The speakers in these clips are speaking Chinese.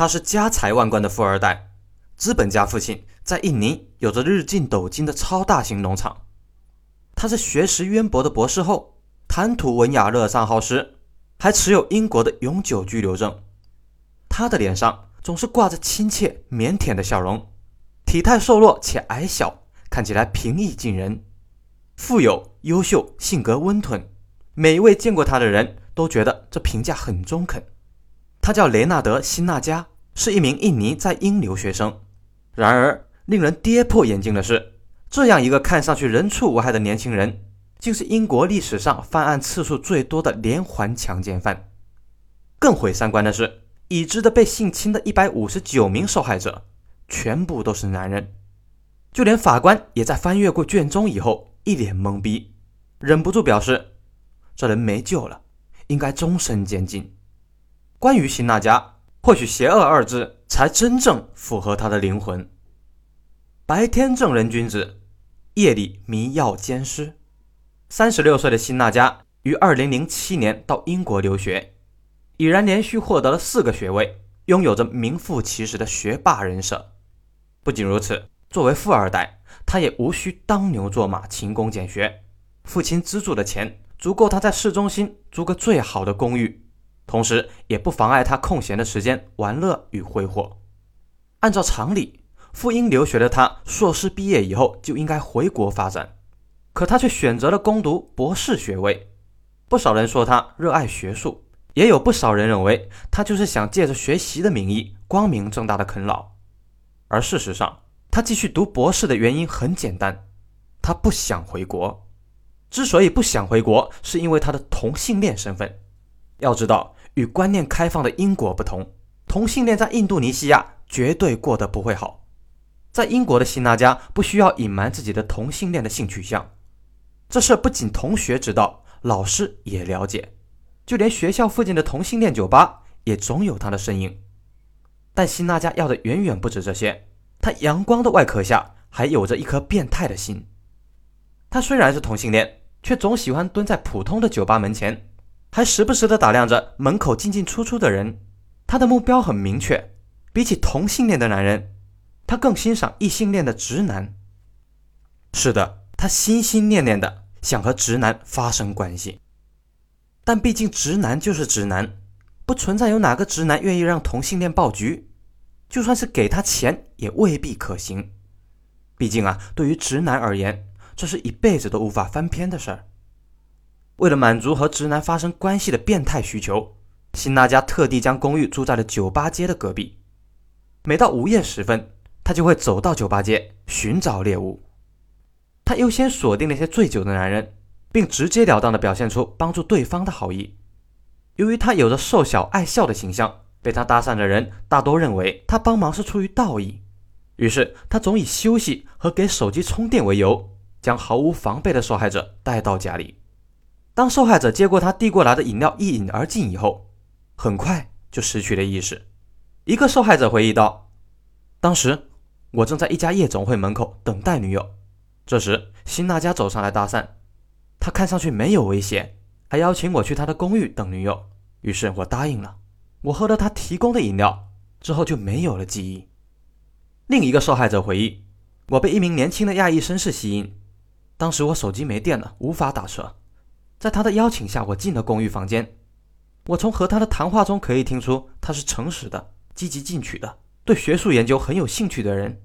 他是家财万贯的富二代，资本家父亲在印尼有着日进斗金的超大型农场。他是学识渊博的博士后，谈吐文雅，乐善好施，还持有英国的永久居留证。他的脸上总是挂着亲切腼腆的笑容，体态瘦弱且矮小，看起来平易近人。富有、优秀，性格温吞，每一位见过他的人都觉得这评价很中肯。他叫雷纳德·辛纳加，是一名印尼在英留学生。然而，令人跌破眼镜的是，这样一个看上去人畜无害的年轻人，竟是英国历史上犯案次数最多的连环强奸犯。更毁三观的是，已知的被性侵的一百五十九名受害者，全部都是男人。就连法官也在翻阅过卷宗以后。一脸懵逼，忍不住表示：“这人没救了，应该终身监禁。”关于辛纳加，或许“邪恶”二字才真正符合他的灵魂。白天正人君子，夜里迷药奸尸。三十六岁的辛纳加于二零零七年到英国留学，已然连续获得了四个学位，拥有着名副其实的学霸人设。不仅如此，作为富二代。他也无需当牛做马、勤工俭学，父亲资助的钱足够他在市中心租个最好的公寓，同时也不妨碍他空闲的时间玩乐与挥霍。按照常理，赴英留学的他硕士毕业以后就应该回国发展，可他却选择了攻读博士学位。不少人说他热爱学术，也有不少人认为他就是想借着学习的名义光明正大的啃老。而事实上，他继续读博士的原因很简单，他不想回国。之所以不想回国，是因为他的同性恋身份。要知道，与观念开放的英国不同，同性恋在印度尼西亚绝对过得不会好。在英国的辛纳加不需要隐瞒自己的同性恋的性取向，这事不仅同学知道，老师也了解，就连学校附近的同性恋酒吧也总有他的身影。但辛纳加要的远远不止这些。他阳光的外壳下还有着一颗变态的心。他虽然是同性恋，却总喜欢蹲在普通的酒吧门前，还时不时地打量着门口进进出出的人。他的目标很明确，比起同性恋的男人，他更欣赏异性恋的直男。是的，他心心念念的想和直男发生关系。但毕竟直男就是直男，不存在有哪个直男愿意让同性恋爆菊。就算是给他钱，也未必可行。毕竟啊，对于直男而言，这是一辈子都无法翻篇的事儿。为了满足和直男发生关系的变态需求，辛纳加特地将公寓住在了酒吧街的隔壁。每到午夜时分，他就会走到酒吧街寻找猎物。他优先锁定那些醉酒的男人，并直截了当地表现出帮助对方的好意。由于他有着瘦小爱笑的形象。被他搭讪的人大多认为他帮忙是出于道义，于是他总以休息和给手机充电为由，将毫无防备的受害者带到家里。当受害者接过他递过来的饮料一饮而尽以后，很快就失去了意识。一个受害者回忆道：“当时我正在一家夜总会门口等待女友，这时辛纳加走上来搭讪，他看上去没有威胁，还邀请我去他的公寓等女友，于是我答应了。”我喝了他提供的饮料之后就没有了记忆。另一个受害者回忆：“我被一名年轻的亚裔绅士吸引，当时我手机没电了，无法打车。在他的邀请下，我进了公寓房间。我从和他的谈话中可以听出，他是诚实的、积极进取的、对学术研究很有兴趣的人。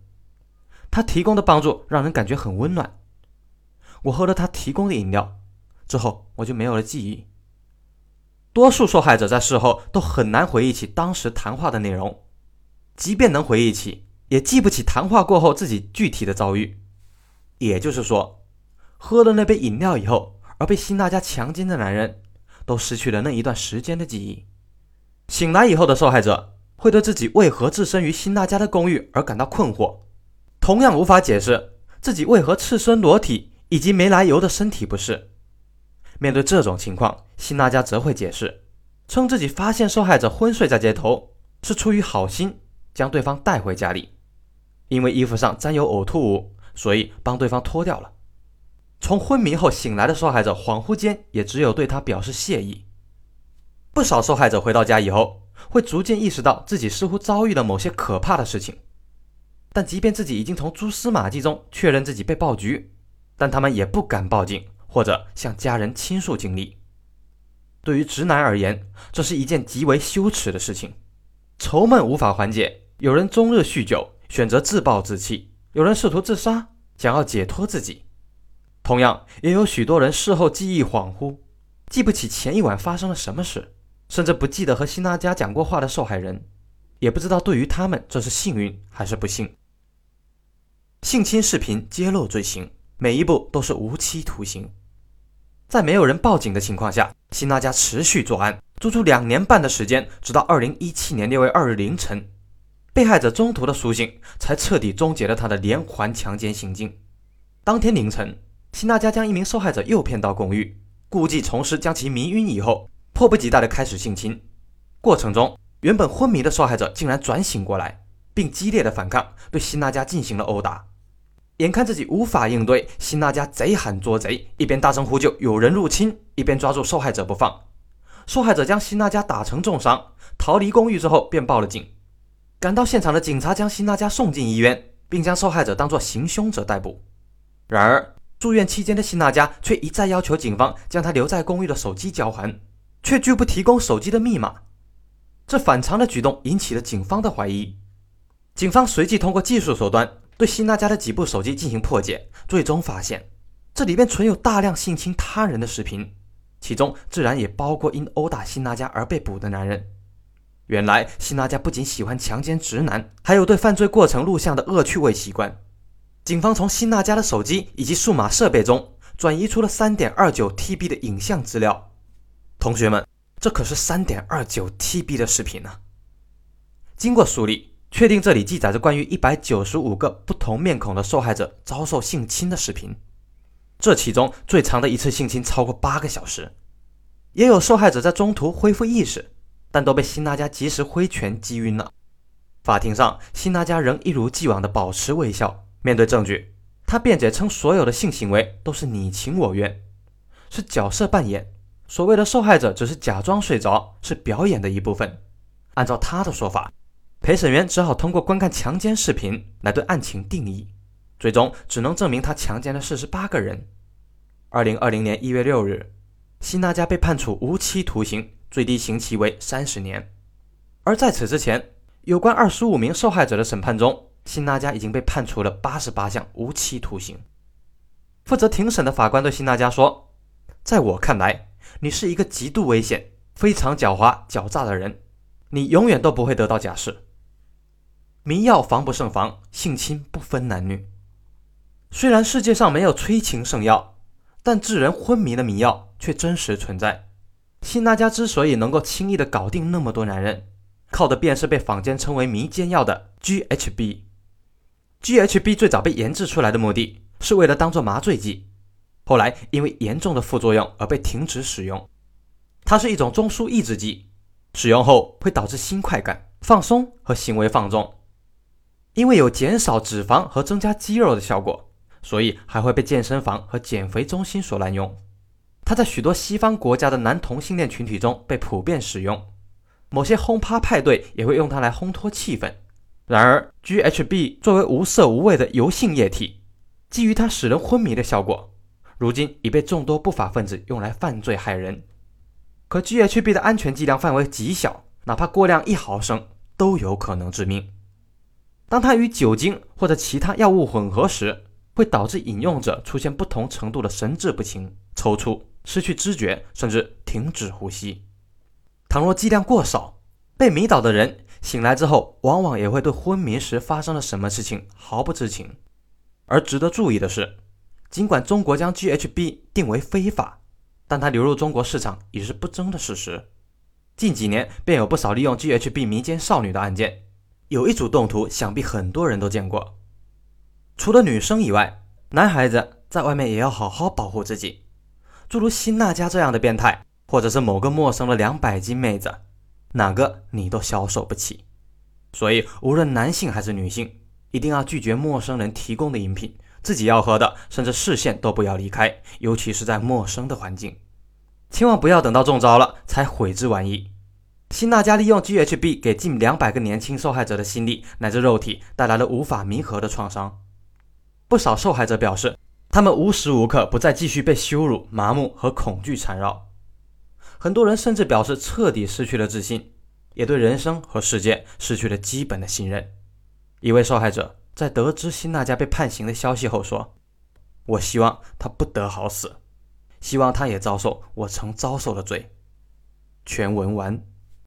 他提供的帮助让人感觉很温暖。我喝了他提供的饮料之后，我就没有了记忆。”多数受害者在事后都很难回忆起当时谈话的内容，即便能回忆起，也记不起谈话过后自己具体的遭遇。也就是说，喝了那杯饮料以后而被辛娜加强奸的男人，都失去了那一段时间的记忆。醒来以后的受害者会对自己为何置身于辛娜加的公寓而感到困惑，同样无法解释自己为何赤身裸体以及没来由的身体不适。面对这种情况，辛娜加则会解释，称自己发现受害者昏睡在街头是出于好心，将对方带回家里，因为衣服上沾有呕吐物，所以帮对方脱掉了。从昏迷后醒来的受害者恍惚间也只有对他表示谢意。不少受害者回到家以后，会逐渐意识到自己似乎遭遇了某些可怕的事情。但即便自己已经从蛛丝马迹中确认自己被爆菊，但他们也不敢报警或者向家人倾诉经历。对于直男而言，这是一件极为羞耻的事情。愁闷无法缓解，有人终日酗酒，选择自暴自弃；有人试图自杀，想要解脱自己。同样，也有许多人事后记忆恍惚，记不起前一晚发生了什么事，甚至不记得和辛娜加讲过话的受害人，也不知道对于他们这是幸运还是不幸。性侵视频揭露罪行，每一步都是无期徒刑。在没有人报警的情况下，辛娜加持续作案，足足两年半的时间，直到二零一七年六月二日凌晨，被害者中途的苏醒，才彻底终结了他的连环强奸行径。当天凌晨，辛娜加将一名受害者诱骗到公寓，故技重施将其迷晕以后，迫不及待地开始性侵。过程中，原本昏迷的受害者竟然转醒过来，并激烈的反抗，对辛娜加进行了殴打。眼看自己无法应对，辛娜加贼喊捉贼，一边大声呼救有人入侵，一边抓住受害者不放。受害者将辛娜加打成重伤，逃离公寓之后便报了警。赶到现场的警察将辛娜加送进医院，并将受害者当作行凶者逮捕。然而住院期间的辛娜加却一再要求警方将她留在公寓的手机交还，却拒不提供手机的密码。这反常的举动引起了警方的怀疑。警方随即通过技术手段。对辛娜家的几部手机进行破解，最终发现这里边存有大量性侵他人的视频，其中自然也包括因殴打辛娜家而被捕的男人。原来辛娜家不仅喜欢强奸直男，还有对犯罪过程录像的恶趣味习惯。警方从辛娜家的手机以及数码设备中转移出了三点二九 TB 的影像资料。同学们，这可是三点二九 TB 的视频呢！经过梳理。确定这里记载着关于一百九十五个不同面孔的受害者遭受性侵的视频，这其中最长的一次性侵超过八个小时，也有受害者在中途恢复意识，但都被辛娜加及时挥拳击晕了。法庭上，辛娜加仍一如既往的保持微笑，面对证据，他辩解称所有的性行为都是你情我愿，是角色扮演，所谓的受害者只是假装睡着，是表演的一部分。按照他的说法。陪审员只好通过观看强奸视频来对案情定义，最终只能证明他强奸了四十八个人。二零二零年一月六日，辛娜加被判处无期徒刑，最低刑期为三十年。而在此之前，有关二十五名受害者的审判中，辛娜加已经被判处了八十八项无期徒刑。负责庭审的法官对辛娜加说：“在我看来，你是一个极度危险、非常狡猾、狡诈的人，你永远都不会得到假释。”迷药防不胜防，性侵不分男女。虽然世界上没有催情圣药，但致人昏迷的迷药却真实存在。辛娜加之所以能够轻易的搞定那么多男人，靠的便是被坊间称为迷奸药的 GHB。GHB 最早被研制出来的目的是为了当做麻醉剂，后来因为严重的副作用而被停止使用。它是一种中枢抑制剂，使用后会导致心快感、放松和行为放纵。因为有减少脂肪和增加肌肉的效果，所以还会被健身房和减肥中心所滥用。它在许多西方国家的男同性恋群体中被普遍使用，某些轰趴派对也会用它来烘托气氛。然而，GHB 作为无色无味的油性液体，基于它使人昏迷的效果，如今已被众多不法分子用来犯罪害人。可 GHB 的安全剂量范围极小，哪怕过量一毫升都有可能致命。当它与酒精或者其他药物混合时，会导致饮用者出现不同程度的神志不清、抽搐、失去知觉，甚至停止呼吸。倘若剂量过少，被迷倒的人醒来之后，往往也会对昏迷时发生了什么事情毫不知情。而值得注意的是，尽管中国将 GHB 定为非法，但它流入中国市场已是不争的事实。近几年便有不少利用 GHB 迷奸少女的案件。有一组动图，想必很多人都见过。除了女生以外，男孩子在外面也要好好保护自己。诸如辛娜加这样的变态，或者是某个陌生的两百斤妹子，哪个你都消受不起。所以，无论男性还是女性，一定要拒绝陌生人提供的饮品，自己要喝的，甚至视线都不要离开，尤其是在陌生的环境。千万不要等到中招了才悔之晚矣。辛纳加利用 GHB 给近两百个年轻受害者的心理乃至肉体带来了无法弥合的创伤。不少受害者表示，他们无时无刻不再继续被羞辱、麻木和恐惧缠绕。很多人甚至表示彻底失去了自信，也对人生和世界失去了基本的信任。一位受害者在得知辛娜加被判刑的消息后说：“我希望他不得好死，希望他也遭受我曾遭受的罪。”全文完。